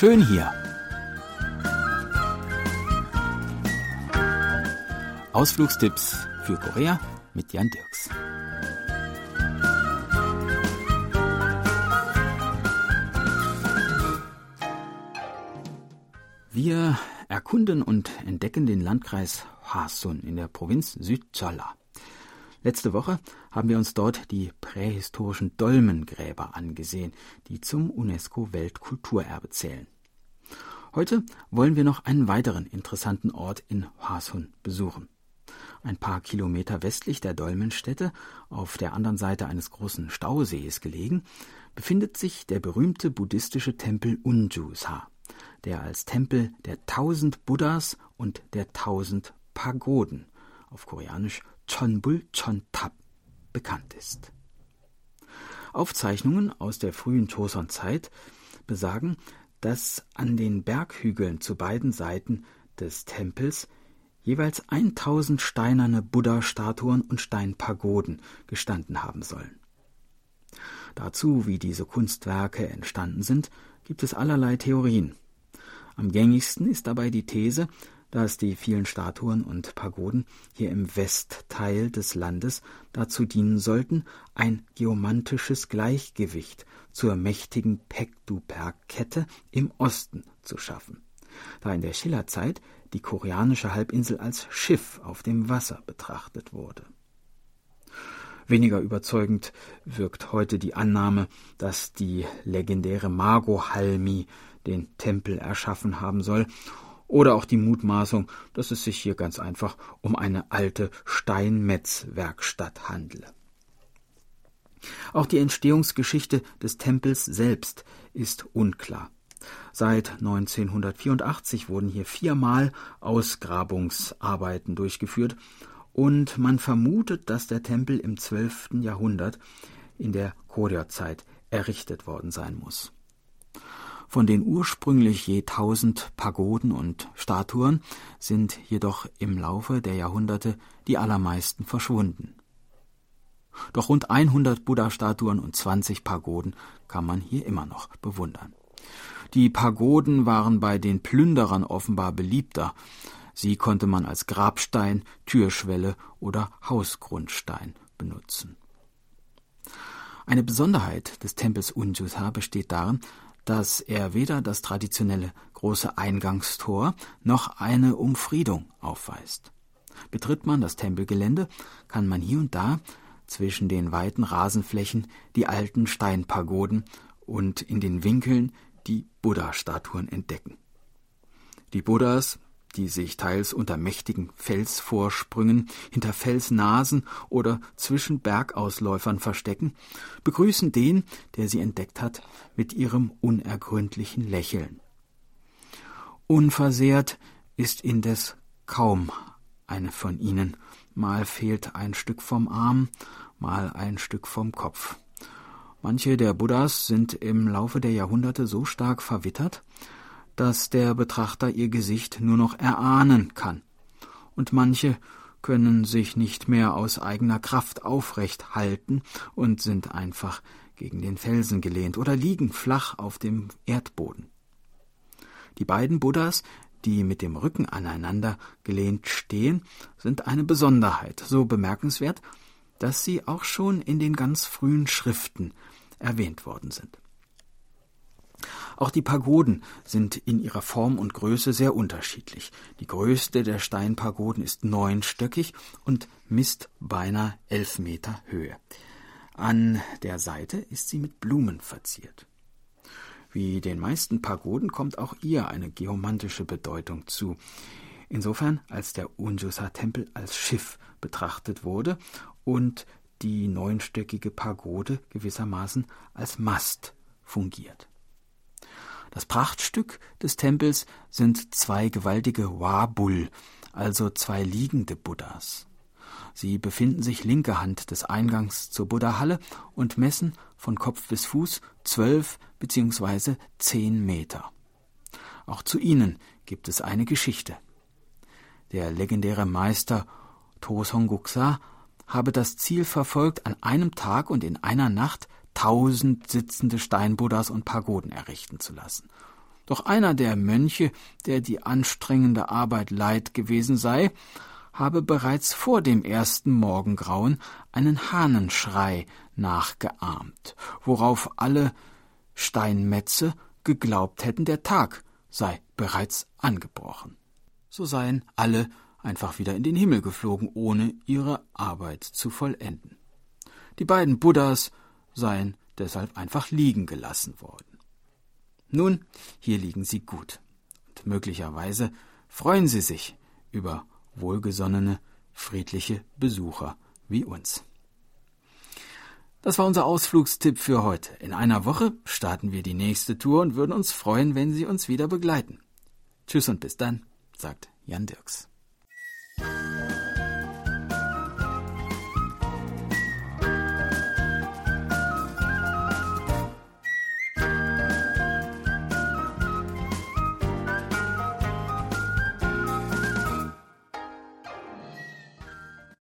Schön hier. Ausflugstipps für Korea mit Jan Dirks. Wir erkunden und entdecken den Landkreis Hwasun in der Provinz Südcholla. Letzte Woche haben wir uns dort die prähistorischen Dolmengräber angesehen, die zum UNESCO-Weltkulturerbe zählen. Heute wollen wir noch einen weiteren interessanten Ort in Hwasun besuchen. Ein paar Kilometer westlich der Dolmenstätte, auf der anderen Seite eines großen Stausees gelegen, befindet sich der berühmte buddhistische Tempel Unjusa, der als Tempel der tausend Buddhas und der tausend Pagoden, auf Koreanisch Chonbul Chontap bekannt ist. Aufzeichnungen aus der frühen Joseon-Zeit besagen, dass an den Berghügeln zu beiden Seiten des Tempels jeweils 1000 steinerne Buddha-Statuen und Steinpagoden gestanden haben sollen. Dazu, wie diese Kunstwerke entstanden sind, gibt es allerlei Theorien. Am gängigsten ist dabei die These, dass die vielen Statuen und Pagoden hier im Westteil des Landes dazu dienen sollten, ein geomantisches Gleichgewicht zur mächtigen Pektu-Bergkette im Osten zu schaffen, da in der Schillerzeit die koreanische Halbinsel als Schiff auf dem Wasser betrachtet wurde. Weniger überzeugend wirkt heute die Annahme, dass die legendäre Mago Halmi den Tempel erschaffen haben soll oder auch die Mutmaßung, dass es sich hier ganz einfach um eine alte Steinmetzwerkstatt handle. Auch die Entstehungsgeschichte des Tempels selbst ist unklar. Seit 1984 wurden hier viermal Ausgrabungsarbeiten durchgeführt und man vermutet, dass der Tempel im 12. Jahrhundert in der Koryo-Zeit errichtet worden sein muss. Von den ursprünglich je tausend Pagoden und Statuen sind jedoch im Laufe der Jahrhunderte die allermeisten verschwunden. Doch rund 100 Buddha-Statuen und 20 Pagoden kann man hier immer noch bewundern. Die Pagoden waren bei den Plünderern offenbar beliebter. Sie konnte man als Grabstein, Türschwelle oder Hausgrundstein benutzen. Eine Besonderheit des Tempels Unjusa besteht darin, dass er weder das traditionelle große Eingangstor noch eine Umfriedung aufweist. Betritt man das Tempelgelände, kann man hier und da zwischen den weiten Rasenflächen die alten Steinpagoden und in den Winkeln die Buddha-Statuen entdecken. Die Buddhas die sich teils unter mächtigen Felsvorsprüngen, hinter Felsnasen oder zwischen Bergausläufern verstecken, begrüßen den, der sie entdeckt hat, mit ihrem unergründlichen Lächeln. Unversehrt ist indes kaum eine von ihnen, mal fehlt ein Stück vom Arm, mal ein Stück vom Kopf. Manche der Buddhas sind im Laufe der Jahrhunderte so stark verwittert, dass der Betrachter ihr Gesicht nur noch erahnen kann, und manche können sich nicht mehr aus eigener Kraft aufrecht halten und sind einfach gegen den Felsen gelehnt oder liegen flach auf dem Erdboden. Die beiden Buddhas, die mit dem Rücken aneinander gelehnt stehen, sind eine Besonderheit, so bemerkenswert, dass sie auch schon in den ganz frühen Schriften erwähnt worden sind. Auch die Pagoden sind in ihrer Form und Größe sehr unterschiedlich. Die größte der Steinpagoden ist neunstöckig und misst beinahe elf Meter Höhe. An der Seite ist sie mit Blumen verziert. Wie den meisten Pagoden kommt auch ihr eine geomantische Bedeutung zu. Insofern, als der Unjusa-Tempel als Schiff betrachtet wurde und die neunstöckige Pagode gewissermaßen als Mast fungiert. Das Prachtstück des Tempels sind zwei gewaltige Wabul, also zwei liegende Buddhas. Sie befinden sich linke Hand des Eingangs zur Buddha-Halle und messen von Kopf bis Fuß zwölf bzw. zehn Meter. Auch zu ihnen gibt es eine Geschichte. Der legendäre Meister Tosonguksa habe das Ziel verfolgt, an einem Tag und in einer Nacht tausend sitzende Steinbuddhas und Pagoden errichten zu lassen. Doch einer der Mönche, der die anstrengende Arbeit leid gewesen sei, habe bereits vor dem ersten Morgengrauen einen Hahnenschrei nachgeahmt, worauf alle Steinmetze geglaubt hätten, der Tag sei bereits angebrochen. So seien alle einfach wieder in den Himmel geflogen, ohne ihre Arbeit zu vollenden. Die beiden Buddhas seien deshalb einfach liegen gelassen worden. Nun, hier liegen sie gut, und möglicherweise freuen sie sich über wohlgesonnene, friedliche Besucher wie uns. Das war unser Ausflugstipp für heute. In einer Woche starten wir die nächste Tour und würden uns freuen, wenn Sie uns wieder begleiten. Tschüss und bis dann, sagt Jan Dirks.